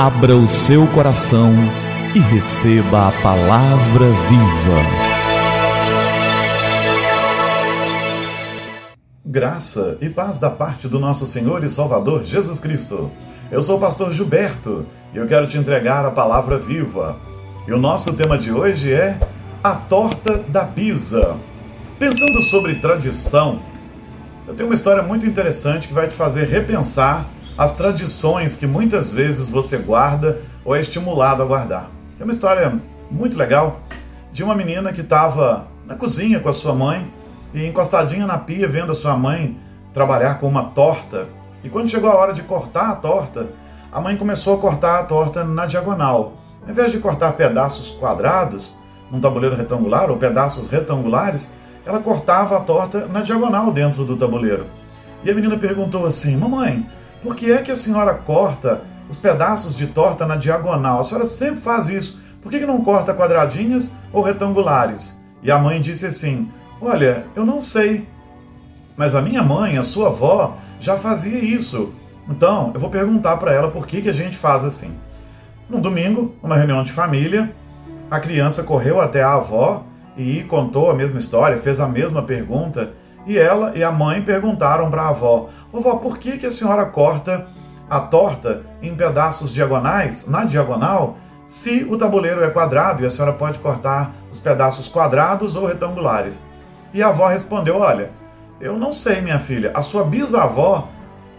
Abra o seu coração e receba a palavra viva. Graça e paz da parte do nosso Senhor e Salvador Jesus Cristo. Eu sou o pastor Gilberto e eu quero te entregar a palavra viva. E o nosso tema de hoje é a torta da Pisa. Pensando sobre tradição, eu tenho uma história muito interessante que vai te fazer repensar as tradições que muitas vezes você guarda ou é estimulado a guardar. É uma história muito legal de uma menina que estava na cozinha com a sua mãe e encostadinha na pia vendo a sua mãe trabalhar com uma torta. E quando chegou a hora de cortar a torta, a mãe começou a cortar a torta na diagonal. Ao invés de cortar pedaços quadrados num tabuleiro retangular ou pedaços retangulares, ela cortava a torta na diagonal dentro do tabuleiro. E a menina perguntou assim: Mamãe, por que é que a senhora corta os pedaços de torta na diagonal? A senhora sempre faz isso. Por que, que não corta quadradinhas ou retangulares? E a mãe disse assim: Olha, eu não sei. Mas a minha mãe, a sua avó, já fazia isso. Então, eu vou perguntar para ela por que, que a gente faz assim. Num domingo, numa reunião de família, a criança correu até a avó e contou a mesma história, fez a mesma pergunta. E ela e a mãe perguntaram para a avó: Vovó, por que, que a senhora corta a torta em pedaços diagonais, na diagonal, se o tabuleiro é quadrado e a senhora pode cortar os pedaços quadrados ou retangulares? E a avó respondeu: Olha, eu não sei, minha filha, a sua bisavó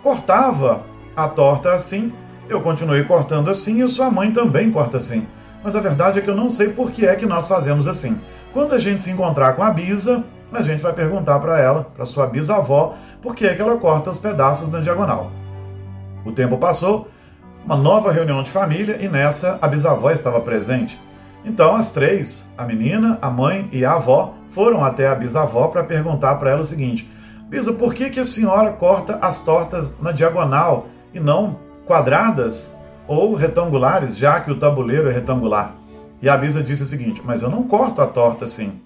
cortava a torta assim, eu continuei cortando assim e sua mãe também corta assim. Mas a verdade é que eu não sei por que é que nós fazemos assim. Quando a gente se encontrar com a bisa, a gente vai perguntar para ela, para sua bisavó, por que, é que ela corta os pedaços na diagonal. O tempo passou, uma nova reunião de família e nessa a bisavó estava presente. Então as três, a menina, a mãe e a avó, foram até a bisavó para perguntar para ela o seguinte: Bisa, por que, que a senhora corta as tortas na diagonal e não quadradas ou retangulares, já que o tabuleiro é retangular? E a Bisa disse o seguinte: Mas eu não corto a torta assim.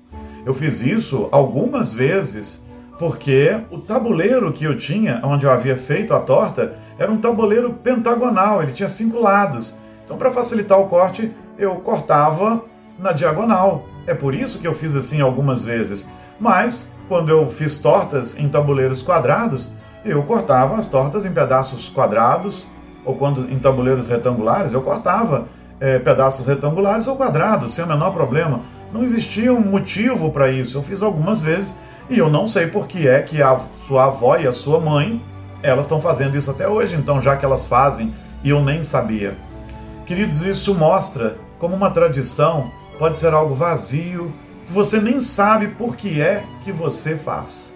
Eu fiz isso algumas vezes porque o tabuleiro que eu tinha, onde eu havia feito a torta, era um tabuleiro pentagonal, ele tinha cinco lados. Então, para facilitar o corte, eu cortava na diagonal. É por isso que eu fiz assim algumas vezes. Mas, quando eu fiz tortas em tabuleiros quadrados, eu cortava as tortas em pedaços quadrados, ou quando em tabuleiros retangulares, eu cortava é, pedaços retangulares ou quadrados, sem o menor problema. Não existia um motivo para isso. Eu fiz algumas vezes e eu não sei por que é que a sua avó e a sua mãe elas estão fazendo isso até hoje. Então, já que elas fazem e eu nem sabia. Queridos, isso mostra como uma tradição pode ser algo vazio, que você nem sabe por que é que você faz.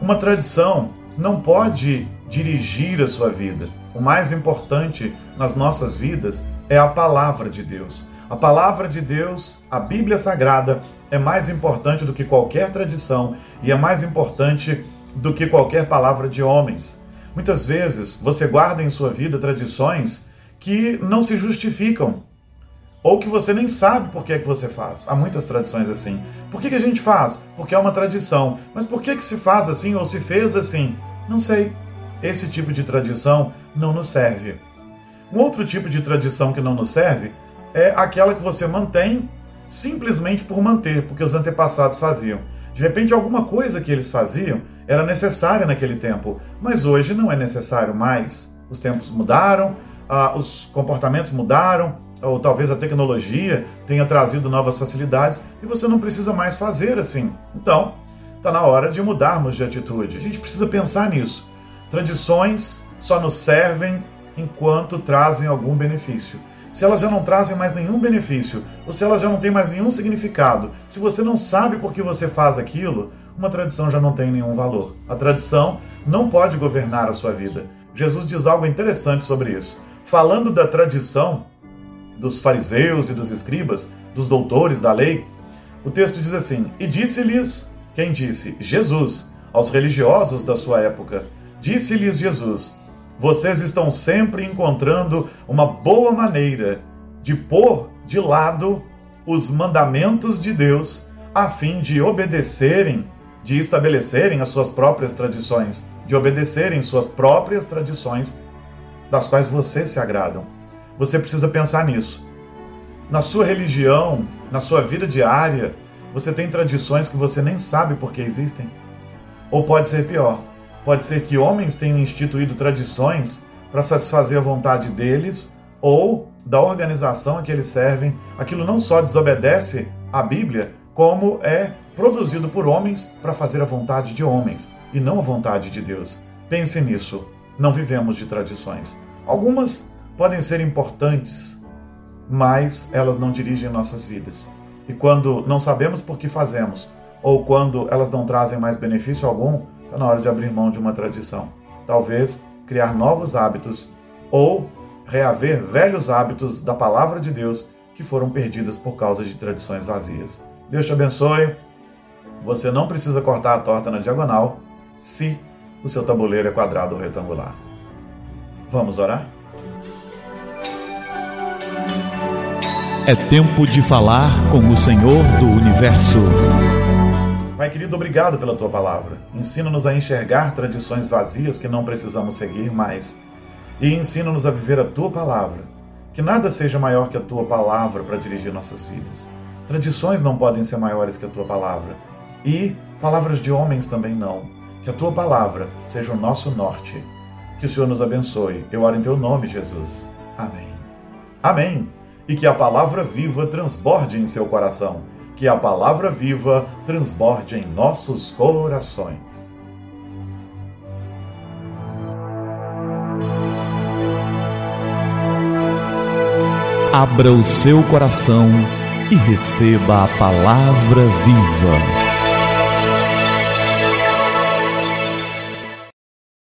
Uma tradição não pode dirigir a sua vida. O mais importante nas nossas vidas é a palavra de Deus. A palavra de Deus, a Bíblia Sagrada, é mais importante do que qualquer tradição e é mais importante do que qualquer palavra de homens. Muitas vezes você guarda em sua vida tradições que não se justificam ou que você nem sabe por que é que você faz. Há muitas tradições assim. Por que, que a gente faz? Porque é uma tradição. Mas por que, que se faz assim ou se fez assim? Não sei. Esse tipo de tradição não nos serve. Um outro tipo de tradição que não nos serve é aquela que você mantém simplesmente por manter, porque os antepassados faziam. De repente, alguma coisa que eles faziam era necessária naquele tempo, mas hoje não é necessário mais. Os tempos mudaram, ah, os comportamentos mudaram, ou talvez a tecnologia tenha trazido novas facilidades e você não precisa mais fazer assim. Então, está na hora de mudarmos de atitude. A gente precisa pensar nisso. Tradições só nos servem enquanto trazem algum benefício. Se elas já não trazem mais nenhum benefício, ou se elas já não têm mais nenhum significado, se você não sabe por que você faz aquilo, uma tradição já não tem nenhum valor. A tradição não pode governar a sua vida. Jesus diz algo interessante sobre isso. Falando da tradição dos fariseus e dos escribas, dos doutores da lei, o texto diz assim: E disse-lhes, quem disse? Jesus, aos religiosos da sua época. Disse-lhes Jesus: vocês estão sempre encontrando uma boa maneira de pôr de lado os mandamentos de Deus a fim de obedecerem, de estabelecerem as suas próprias tradições, de obedecerem suas próprias tradições das quais vocês se agradam. Você precisa pensar nisso. Na sua religião, na sua vida diária, você tem tradições que você nem sabe por que existem. Ou pode ser pior, pode ser que homens tenham instituído tradições para satisfazer a vontade deles ou da organização a que eles servem. Aquilo não só desobedece à Bíblia, como é produzido por homens para fazer a vontade de homens e não a vontade de Deus. Pense nisso. Não vivemos de tradições. Algumas podem ser importantes, mas elas não dirigem nossas vidas. E quando não sabemos por que fazemos, ou quando elas não trazem mais benefício algum, está na hora de abrir mão de uma tradição. Talvez criar novos hábitos ou reaver velhos hábitos da palavra de Deus que foram perdidas por causa de tradições vazias. Deus te abençoe. Você não precisa cortar a torta na diagonal se o seu tabuleiro é quadrado ou retangular. Vamos orar? É tempo de falar com o Senhor do universo. Pai querido, obrigado pela tua palavra. Ensina-nos a enxergar tradições vazias que não precisamos seguir mais. E ensina-nos a viver a tua palavra. Que nada seja maior que a tua palavra para dirigir nossas vidas. Tradições não podem ser maiores que a tua palavra. E palavras de homens também não. Que a tua palavra seja o nosso norte. Que o Senhor nos abençoe. Eu oro em teu nome, Jesus. Amém. Amém e que a palavra viva transborde em seu coração, que a palavra viva transborde em nossos corações. Abra o seu coração e receba a palavra viva.